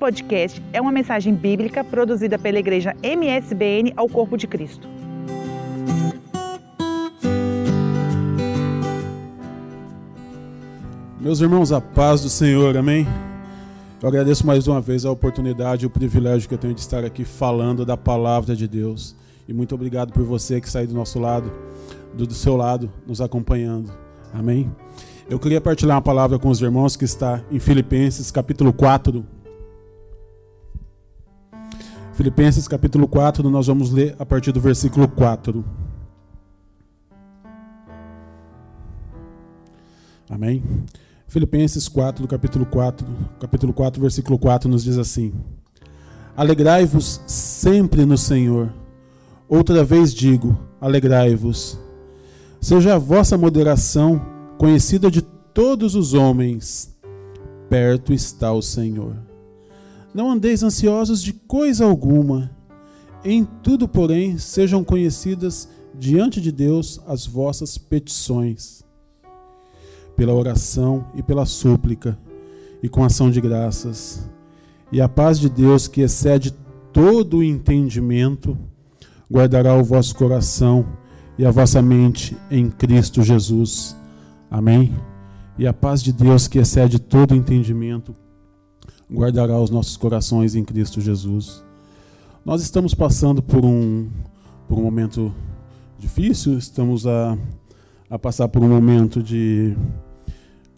podcast é uma mensagem bíblica produzida pela igreja MSBN ao Corpo de Cristo. Meus irmãos, a paz do Senhor, amém? Eu agradeço mais uma vez a oportunidade e o privilégio que eu tenho de estar aqui falando da palavra de Deus. E muito obrigado por você que sai do nosso lado, do, do seu lado, nos acompanhando. Amém? Eu queria partilhar uma palavra com os irmãos que está em Filipenses capítulo 4. Filipenses capítulo 4, nós vamos ler a partir do versículo 4. Amém? Filipenses 4, capítulo 4, capítulo 4, versículo 4 nos diz assim: Alegrai-vos sempre no Senhor. Outra vez digo, alegrai-vos. Seja a vossa moderação conhecida de todos os homens. Perto está o Senhor. Não andeis ansiosos de coisa alguma. Em tudo, porém, sejam conhecidas diante de Deus as vossas petições, pela oração e pela súplica, e com ação de graças. E a paz de Deus, que excede todo o entendimento, guardará o vosso coração e a vossa mente em Cristo Jesus. Amém? E a paz de Deus, que excede todo entendimento, guardará os nossos corações em Cristo Jesus. Nós estamos passando por um, por um momento difícil, estamos a, a passar por um momento de,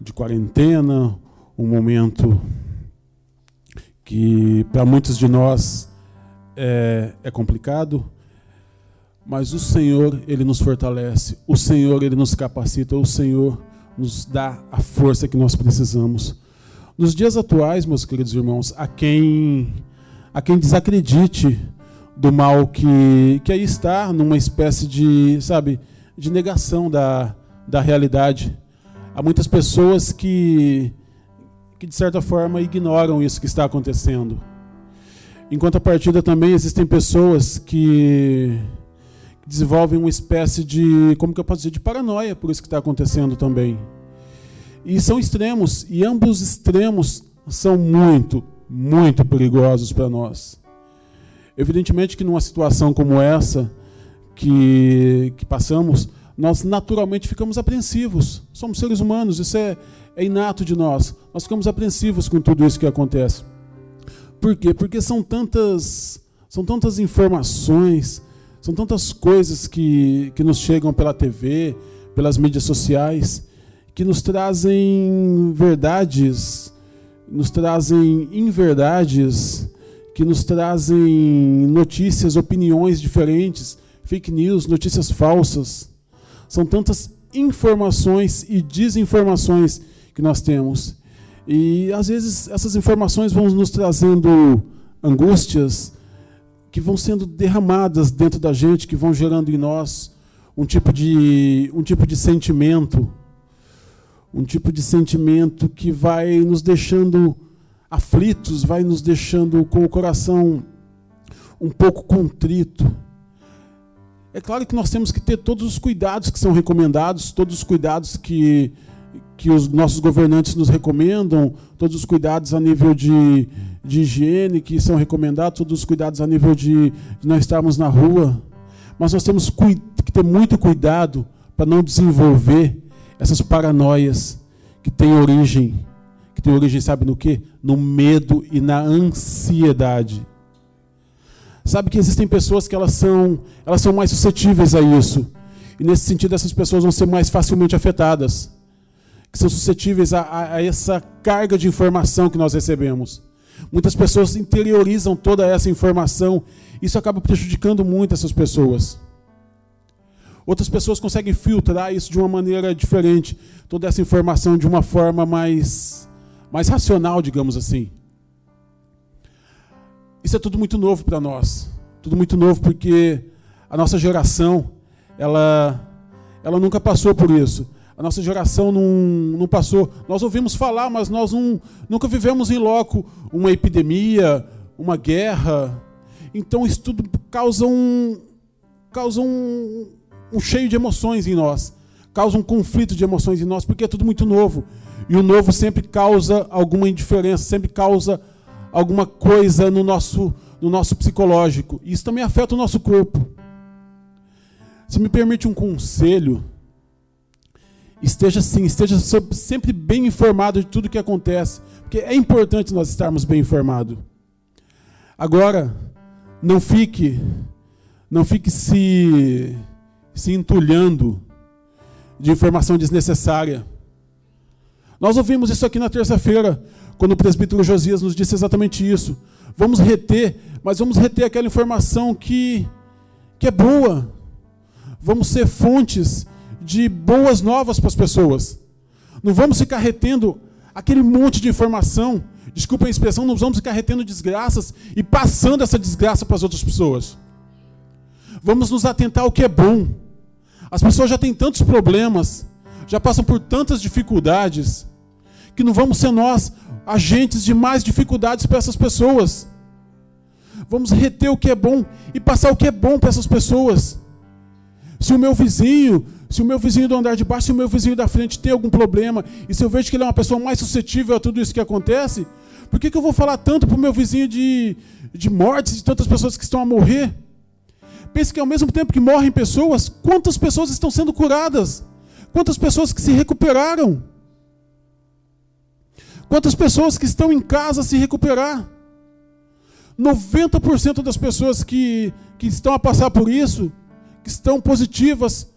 de quarentena, um momento que para muitos de nós é, é complicado, mas o Senhor, Ele nos fortalece, o Senhor, Ele nos capacita, o Senhor nos dá a força que nós precisamos. Nos dias atuais, meus queridos irmãos, a quem, a quem desacredite do mal que, que aí está, numa espécie de, sabe, de negação da, da realidade. Há muitas pessoas que, que, de certa forma, ignoram isso que está acontecendo. Em contrapartida, também existem pessoas que desenvolvem uma espécie de, como que eu posso dizer, de paranoia por isso que está acontecendo também. E são extremos, e ambos extremos são muito, muito perigosos para nós. Evidentemente que numa situação como essa que, que passamos, nós naturalmente ficamos apreensivos. Somos seres humanos, isso é, é inato de nós. Nós ficamos apreensivos com tudo isso que acontece. Por quê? Porque são tantas, são tantas informações, são tantas coisas que, que nos chegam pela TV, pelas mídias sociais, que nos trazem verdades, nos trazem inverdades, que nos trazem notícias, opiniões diferentes, fake news, notícias falsas. São tantas informações e desinformações que nós temos. E às vezes essas informações vão nos trazendo angústias que vão sendo derramadas dentro da gente, que vão gerando em nós um tipo de um tipo de sentimento um tipo de sentimento que vai nos deixando aflitos, vai nos deixando com o coração um pouco contrito. É claro que nós temos que ter todos os cuidados que são recomendados, todos os cuidados que, que os nossos governantes nos recomendam, todos os cuidados a nível de, de higiene que são recomendados, todos os cuidados a nível de, de nós estarmos na rua. Mas nós temos que ter muito cuidado para não desenvolver essas paranoias que têm origem, que têm origem, sabe no que? No medo e na ansiedade. Sabe que existem pessoas que elas são, elas são mais suscetíveis a isso. E nesse sentido, essas pessoas vão ser mais facilmente afetadas. Que são suscetíveis a, a, a essa carga de informação que nós recebemos. Muitas pessoas interiorizam toda essa informação. Isso acaba prejudicando muito essas pessoas. Outras pessoas conseguem filtrar isso de uma maneira diferente, toda essa informação de uma forma mais, mais racional, digamos assim. Isso é tudo muito novo para nós. Tudo muito novo porque a nossa geração, ela, ela nunca passou por isso. A nossa geração não, não passou. Nós ouvimos falar, mas nós não, nunca vivemos em loco uma epidemia, uma guerra. Então isso tudo causa um, causa um, um cheio de emoções em nós, causa um conflito de emoções em nós, porque é tudo muito novo. E o novo sempre causa alguma indiferença, sempre causa alguma coisa no nosso, no nosso psicológico. Isso também afeta o nosso corpo. Se me permite um conselho, esteja assim, esteja sempre bem informado de tudo que acontece, porque é importante nós estarmos bem informados. Agora, não fique, não fique se, se entulhando de informação desnecessária. Nós ouvimos isso aqui na terça-feira, quando o presbítero Josias nos disse exatamente isso. Vamos reter, mas vamos reter aquela informação que, que é boa. Vamos ser fontes de boas novas para as pessoas. Não vamos ficar retendo aquele monte de informação, desculpa a expressão, não vamos ficar retendo desgraças e passando essa desgraça para as outras pessoas. Vamos nos atentar ao que é bom. As pessoas já têm tantos problemas, já passam por tantas dificuldades, que não vamos ser nós agentes de mais dificuldades para essas pessoas. Vamos reter o que é bom e passar o que é bom para essas pessoas. Se o meu vizinho se o meu vizinho do andar de baixo, se o meu vizinho da frente tem algum problema, e se eu vejo que ele é uma pessoa mais suscetível a tudo isso que acontece, por que, que eu vou falar tanto para o meu vizinho de, de mortes, de tantas pessoas que estão a morrer? Pense que ao mesmo tempo que morrem pessoas, quantas pessoas estão sendo curadas? Quantas pessoas que se recuperaram? Quantas pessoas que estão em casa se recuperar? 90% das pessoas que, que estão a passar por isso, que estão positivas,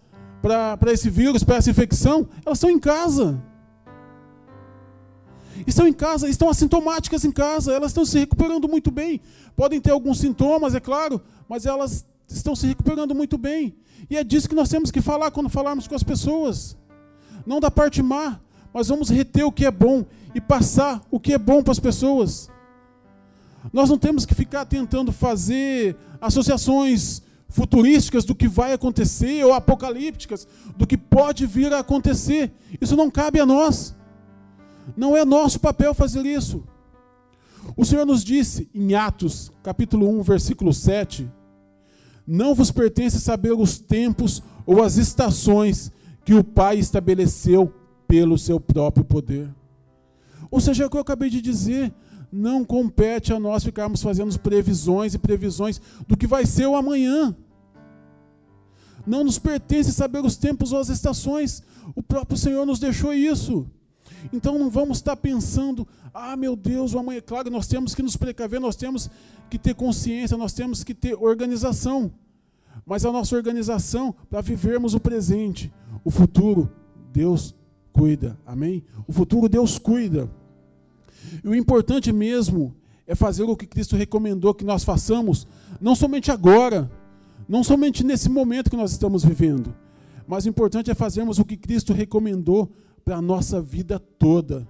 para esse vírus, para essa infecção, elas estão em casa. Estão em casa, estão assintomáticas em casa, elas estão se recuperando muito bem. Podem ter alguns sintomas, é claro, mas elas estão se recuperando muito bem. E é disso que nós temos que falar quando falarmos com as pessoas. Não da parte má, mas vamos reter o que é bom e passar o que é bom para as pessoas. Nós não temos que ficar tentando fazer associações futurísticas do que vai acontecer ou apocalípticas do que pode vir a acontecer. Isso não cabe a nós. Não é nosso papel fazer isso. O Senhor nos disse em Atos, capítulo 1, versículo 7: Não vos pertence saber os tempos ou as estações que o Pai estabeleceu pelo seu próprio poder. Ou seja, é o que eu acabei de dizer, não compete a nós ficarmos fazendo previsões e previsões do que vai ser o amanhã. Não nos pertence saber os tempos ou as estações. O próprio Senhor nos deixou isso. Então não vamos estar pensando, ah meu Deus, o amanhã. Claro, nós temos que nos precaver, nós temos que ter consciência, nós temos que ter organização. Mas a nossa organização para vivermos o presente, o futuro, Deus cuida. Amém? O futuro Deus cuida. E o importante mesmo é fazer o que Cristo recomendou que nós façamos, não somente agora, não somente nesse momento que nós estamos vivendo, mas o importante é fazermos o que Cristo recomendou para a nossa vida toda.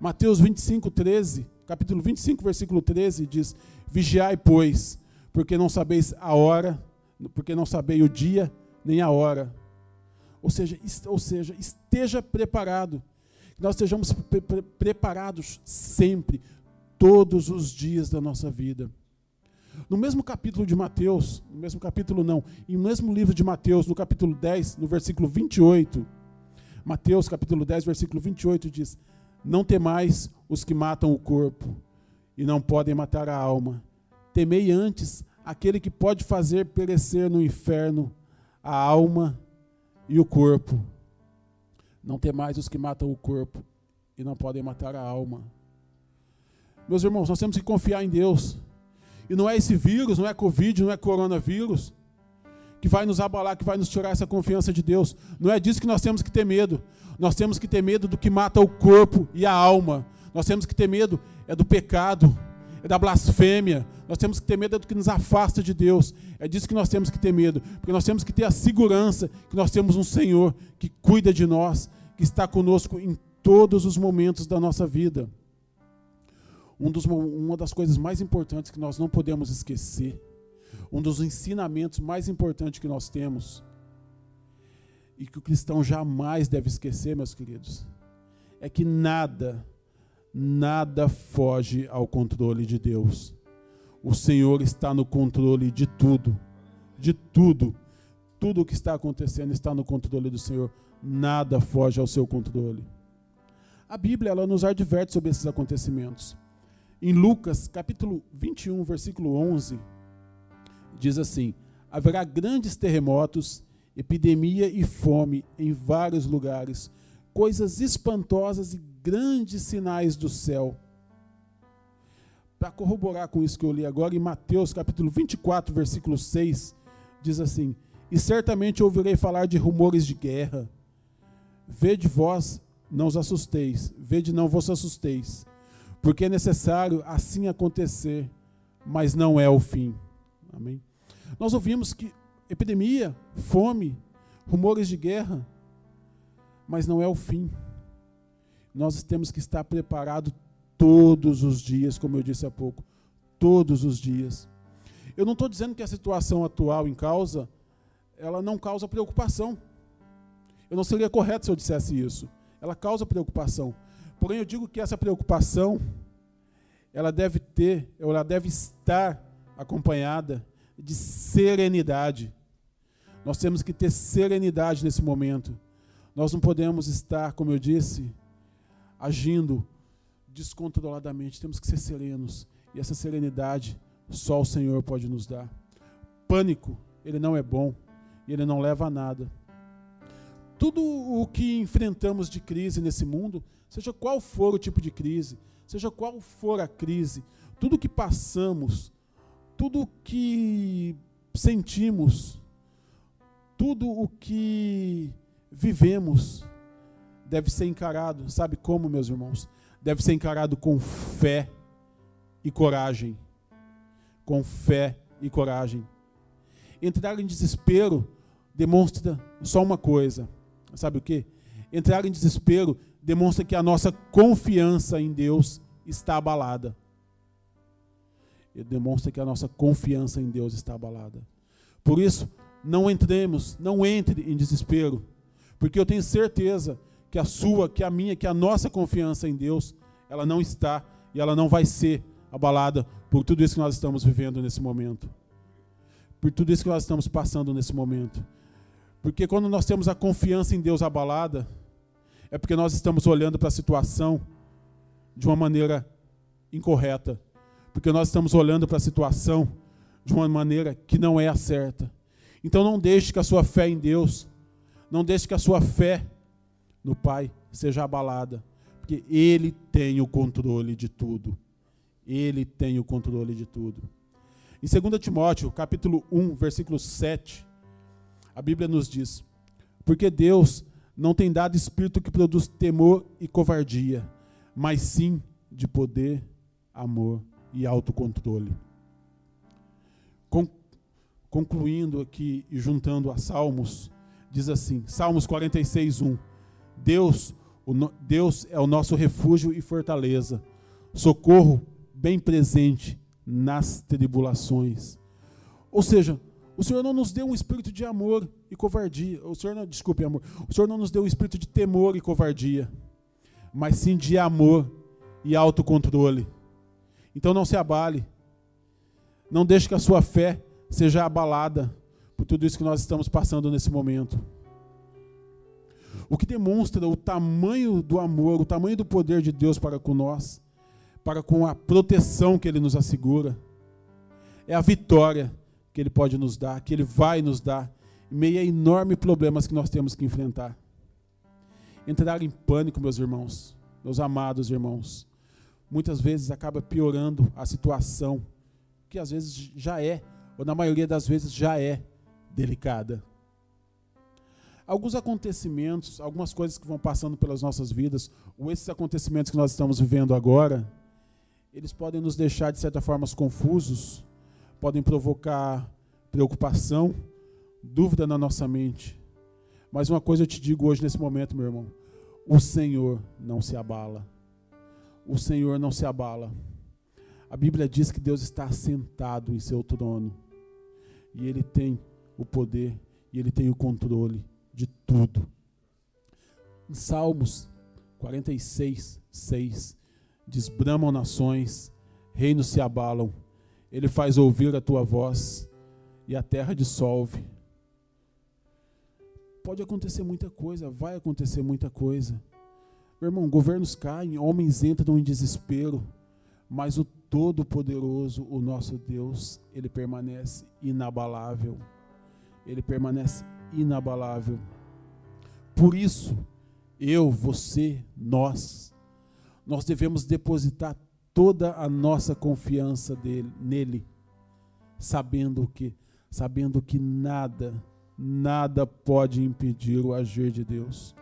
Mateus 25, 13, capítulo 25, versículo 13 diz: Vigiai, pois, porque não sabeis a hora, porque não sabeis o dia nem a hora. Ou seja, ou seja, esteja preparado que nós estejamos pre pre preparados sempre, todos os dias da nossa vida. No mesmo capítulo de Mateus, no mesmo capítulo não, no mesmo livro de Mateus, no capítulo 10, no versículo 28, Mateus capítulo 10, versículo 28 diz: Não temais os que matam o corpo e não podem matar a alma. Temei antes aquele que pode fazer perecer no inferno a alma e o corpo. Não tem mais os que matam o corpo e não podem matar a alma. Meus irmãos, nós temos que confiar em Deus. E não é esse vírus, não é Covid, não é coronavírus que vai nos abalar, que vai nos tirar essa confiança de Deus. Não é disso que nós temos que ter medo. Nós temos que ter medo do que mata o corpo e a alma. Nós temos que ter medo é do pecado, é da blasfêmia. Nós temos que ter medo é do que nos afasta de Deus. É disso que nós temos que ter medo, porque nós temos que ter a segurança que nós temos um Senhor que cuida de nós, que está conosco em todos os momentos da nossa vida. Um dos, uma das coisas mais importantes que nós não podemos esquecer, um dos ensinamentos mais importantes que nós temos, e que o cristão jamais deve esquecer, meus queridos, é que nada, nada foge ao controle de Deus. O Senhor está no controle de tudo, de tudo. Tudo o que está acontecendo está no controle do Senhor nada foge ao seu controle. A Bíblia ela nos adverte sobre esses acontecimentos. Em Lucas, capítulo 21, versículo 11, diz assim: Haverá grandes terremotos, epidemia e fome em vários lugares, coisas espantosas e grandes sinais do céu. Para corroborar com isso que eu li agora, em Mateus capítulo 24, versículo 6, diz assim: E certamente ouvirei falar de rumores de guerra. Vede vós, não os assusteis, vede não vos assusteis, porque é necessário assim acontecer, mas não é o fim. Amém. Nós ouvimos que epidemia, fome, rumores de guerra, mas não é o fim. Nós temos que estar preparados todos os dias, como eu disse há pouco, todos os dias. Eu não estou dizendo que a situação atual em causa, ela não causa preocupação. Eu não seria correto se eu dissesse isso. Ela causa preocupação. Porém, eu digo que essa preocupação, ela deve ter, ela deve estar acompanhada de serenidade. Nós temos que ter serenidade nesse momento. Nós não podemos estar, como eu disse, agindo descontroladamente. Temos que ser serenos. E essa serenidade só o Senhor pode nos dar. Pânico, ele não é bom. E ele não leva a nada. Tudo o que enfrentamos de crise nesse mundo, seja qual for o tipo de crise, seja qual for a crise, tudo que passamos, tudo que sentimos, tudo o que vivemos deve ser encarado, sabe como, meus irmãos? Deve ser encarado com fé e coragem. Com fé e coragem. Entrar em desespero demonstra só uma coisa. Sabe o que? Entrar em desespero demonstra que a nossa confiança em Deus está abalada demonstra que a nossa confiança em Deus está abalada. Por isso, não entremos, não entre em desespero, porque eu tenho certeza que a sua, que a minha, que a nossa confiança em Deus, ela não está e ela não vai ser abalada por tudo isso que nós estamos vivendo nesse momento. Por tudo isso que nós estamos passando nesse momento. Porque quando nós temos a confiança em Deus abalada, é porque nós estamos olhando para a situação de uma maneira incorreta, porque nós estamos olhando para a situação de uma maneira que não é a certa. Então não deixe que a sua fé em Deus, não deixe que a sua fé no Pai seja abalada, porque Ele tem o controle de tudo. Ele tem o controle de tudo. Em 2 Timóteo, capítulo 1, versículo 7, a Bíblia nos diz: Porque Deus não tem dado espírito que produz temor e covardia, mas sim de poder, amor e autocontrole. Concluindo aqui e juntando a Salmos, diz assim: Salmos 46, 1. Deus, Deus é o nosso refúgio e fortaleza, socorro bem presente nas tribulações. Ou seja, o Senhor não nos deu um espírito de amor e covardia. O Senhor não, desculpe, amor. O Senhor não nos deu um espírito de temor e covardia, mas sim de amor e autocontrole. Então não se abale. Não deixe que a sua fé seja abalada por tudo isso que nós estamos passando nesse momento. O que demonstra o tamanho do amor, o tamanho do poder de Deus para com nós, para com a proteção que Ele nos assegura, é a vitória que Ele pode nos dar, que Ele vai nos dar, em meio a enormes problemas que nós temos que enfrentar. Entrar em pânico, meus irmãos, meus amados irmãos, muitas vezes acaba piorando a situação, que às vezes já é, ou na maioria das vezes já é, delicada. Alguns acontecimentos, algumas coisas que vão passando pelas nossas vidas, ou esses acontecimentos que nós estamos vivendo agora, eles podem nos deixar, de certa forma, confusos, podem provocar preocupação, dúvida na nossa mente. Mas uma coisa eu te digo hoje, nesse momento, meu irmão: o Senhor não se abala o Senhor não se abala. A Bíblia diz que Deus está sentado em seu trono. E Ele tem o poder e Ele tem o controle de tudo. Em Salmos 46, 6, diz: Bramam nações, reinos se abalam, Ele faz ouvir a tua voz e a terra dissolve. Pode acontecer muita coisa, vai acontecer muita coisa. Meu irmão, governos caem, homens entram em desespero, mas o Todo-Poderoso, o nosso Deus, ele permanece inabalável. Ele permanece inabalável. Por isso, eu, você, nós, nós devemos depositar toda a nossa confiança dele, nele, sabendo que, sabendo que nada, nada pode impedir o agir de Deus.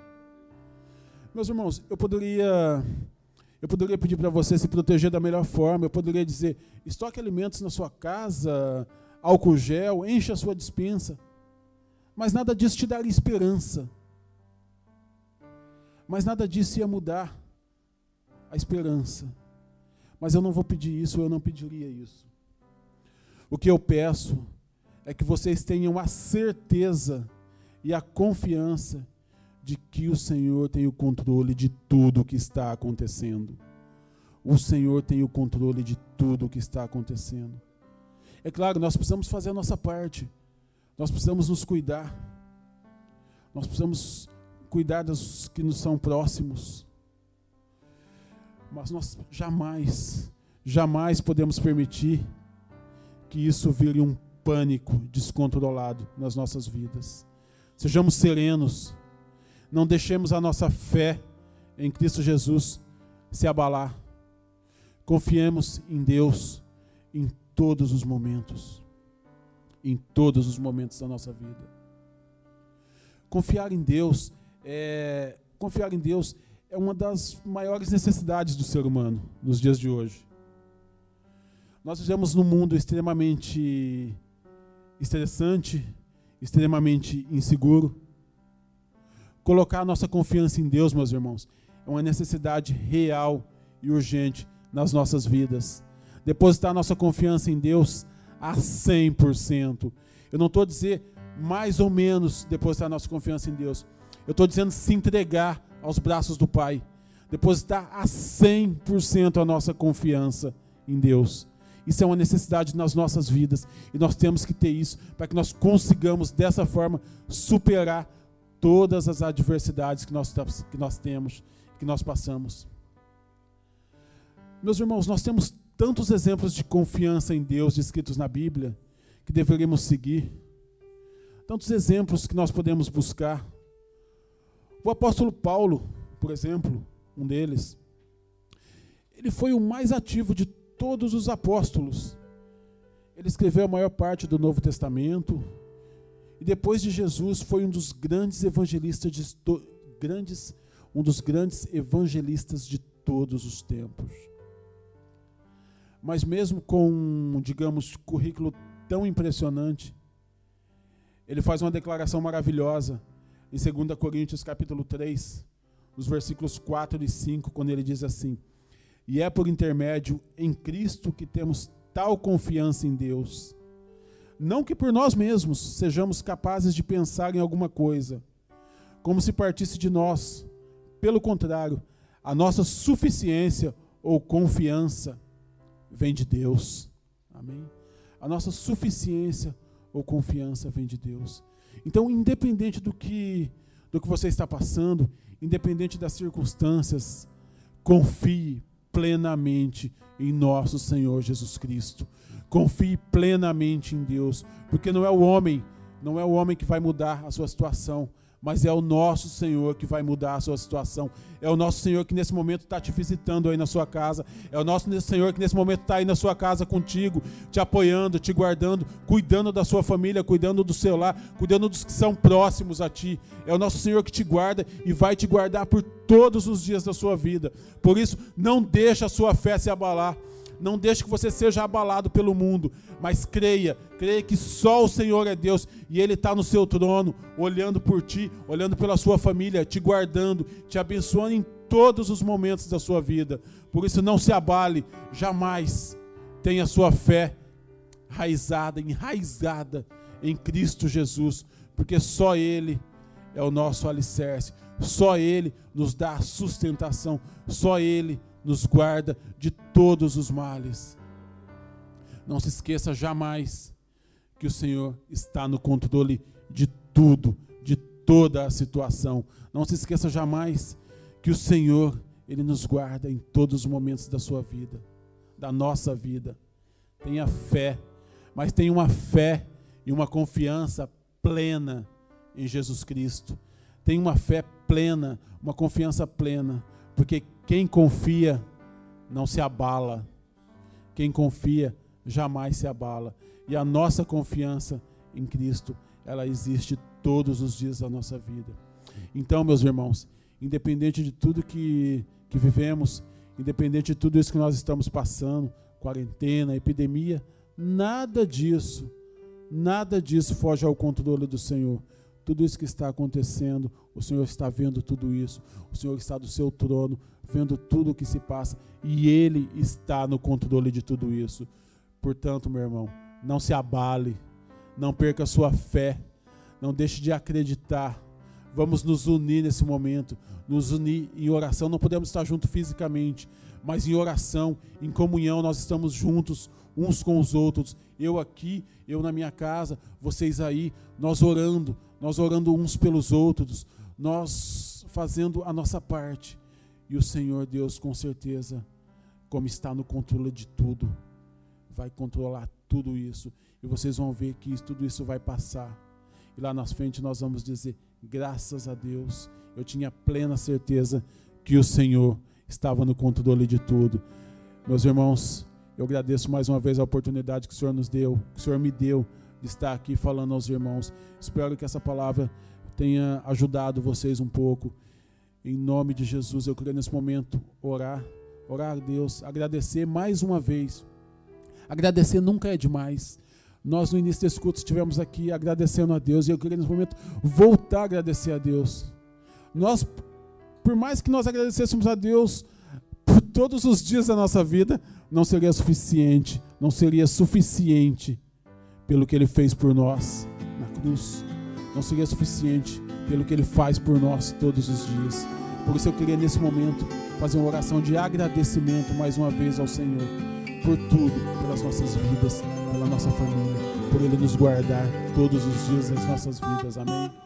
Meus irmãos, eu poderia eu poderia pedir para você se proteger da melhor forma, eu poderia dizer: estoque alimentos na sua casa, álcool gel, enche a sua dispensa. Mas nada disso te daria esperança. Mas nada disso ia mudar a esperança. Mas eu não vou pedir isso, eu não pediria isso. O que eu peço é que vocês tenham a certeza e a confiança de que o Senhor tem o controle de tudo o que está acontecendo. O Senhor tem o controle de tudo o que está acontecendo. É claro, nós precisamos fazer a nossa parte. Nós precisamos nos cuidar. Nós precisamos cuidar dos que nos são próximos. Mas nós jamais, jamais podemos permitir que isso vire um pânico descontrolado nas nossas vidas. Sejamos serenos. Não deixemos a nossa fé em Cristo Jesus se abalar. Confiemos em Deus em todos os momentos. Em todos os momentos da nossa vida. Confiar em Deus é, confiar em Deus é uma das maiores necessidades do ser humano nos dias de hoje. Nós vivemos num mundo extremamente estressante, extremamente inseguro. Colocar a nossa confiança em Deus, meus irmãos, é uma necessidade real e urgente nas nossas vidas. Depositar nossa confiança em Deus a 100%. Eu não estou a dizer mais ou menos depositar nossa confiança em Deus. Eu estou dizendo se entregar aos braços do Pai. Depositar a 100% a nossa confiança em Deus. Isso é uma necessidade nas nossas vidas. E nós temos que ter isso para que nós consigamos, dessa forma, superar todas as adversidades que nós, que nós temos, que nós passamos. Meus irmãos, nós temos tantos exemplos de confiança em Deus descritos na Bíblia que deveríamos seguir. Tantos exemplos que nós podemos buscar. O apóstolo Paulo, por exemplo, um deles, ele foi o mais ativo de todos os apóstolos. Ele escreveu a maior parte do Novo Testamento e depois de Jesus foi um dos grandes evangelistas de grandes um dos grandes evangelistas de todos os tempos. Mas mesmo com, digamos, currículo tão impressionante, ele faz uma declaração maravilhosa em 2 Coríntios capítulo 3, nos versículos 4 e 5, quando ele diz assim: E é por intermédio em Cristo que temos tal confiança em Deus. Não que por nós mesmos sejamos capazes de pensar em alguma coisa, como se partisse de nós. Pelo contrário, a nossa suficiência ou confiança vem de Deus. Amém? A nossa suficiência ou confiança vem de Deus. Então, independente do que do que você está passando, independente das circunstâncias, confie plenamente em nosso Senhor Jesus Cristo. Confie plenamente em Deus, porque não é o homem, não é o homem que vai mudar a sua situação, mas é o nosso Senhor que vai mudar a sua situação. É o nosso Senhor que nesse momento está te visitando aí na sua casa. É o nosso Senhor que nesse momento está aí na sua casa contigo, te apoiando, te guardando, cuidando da sua família, cuidando do seu lar, cuidando dos que são próximos a ti. É o nosso Senhor que te guarda e vai te guardar por todos os dias da sua vida. Por isso, não deixe a sua fé se abalar. Não deixe que você seja abalado pelo mundo, mas creia, creia que só o Senhor é Deus e Ele está no seu trono, olhando por ti, olhando pela sua família, te guardando, te abençoando em todos os momentos da sua vida. Por isso, não se abale, jamais tenha sua fé raizada, enraizada em Cristo Jesus, porque só Ele é o nosso alicerce, só Ele nos dá sustentação, só Ele nos guarda de todos os males. Não se esqueça jamais que o Senhor está no controle de tudo, de toda a situação. Não se esqueça jamais que o Senhor, Ele nos guarda em todos os momentos da sua vida. da nossa vida. Tenha fé, mas tenha uma fé e uma confiança plena em Jesus Cristo. Tenha uma fé plena, uma confiança plena, porque quem confia não se abala. Quem confia jamais se abala. E a nossa confiança em Cristo, ela existe todos os dias da nossa vida. Então, meus irmãos, independente de tudo que, que vivemos, independente de tudo isso que nós estamos passando, quarentena, epidemia, nada disso, nada disso foge ao controle do Senhor. Tudo isso que está acontecendo, o Senhor está vendo tudo isso, o Senhor está do seu trono, vendo tudo o que se passa, e Ele está no controle de tudo isso. Portanto, meu irmão, não se abale, não perca a sua fé, não deixe de acreditar. Vamos nos unir nesse momento, nos unir em oração. Não podemos estar juntos fisicamente, mas em oração, em comunhão, nós estamos juntos uns com os outros. Eu aqui, eu na minha casa, vocês aí, nós orando, nós orando uns pelos outros, nós fazendo a nossa parte. E o Senhor Deus, com certeza, como está no controle de tudo, vai controlar tudo isso. E vocês vão ver que tudo isso vai passar. E lá na frente nós vamos dizer: graças a Deus, eu tinha plena certeza que o Senhor estava no controle de tudo. Meus irmãos, eu agradeço mais uma vez a oportunidade que o Senhor nos deu, que o Senhor me deu de estar aqui falando aos irmãos. Espero que essa palavra tenha ajudado vocês um pouco. Em nome de Jesus, eu queria nesse momento orar, orar a Deus, agradecer mais uma vez. Agradecer nunca é demais. Nós no início desse culto estivemos aqui agradecendo a Deus e eu queria nesse momento voltar a agradecer a Deus. Nós, por mais que nós agradecêssemos a Deus por todos os dias da nossa vida, não seria suficiente, não seria suficiente pelo que Ele fez por nós na cruz, não seria suficiente pelo que Ele faz por nós todos os dias. Por isso eu queria nesse momento fazer uma oração de agradecimento mais uma vez ao Senhor por tudo, pelas nossas vidas, pela nossa família, por Ele nos guardar todos os dias das nossas vidas. Amém.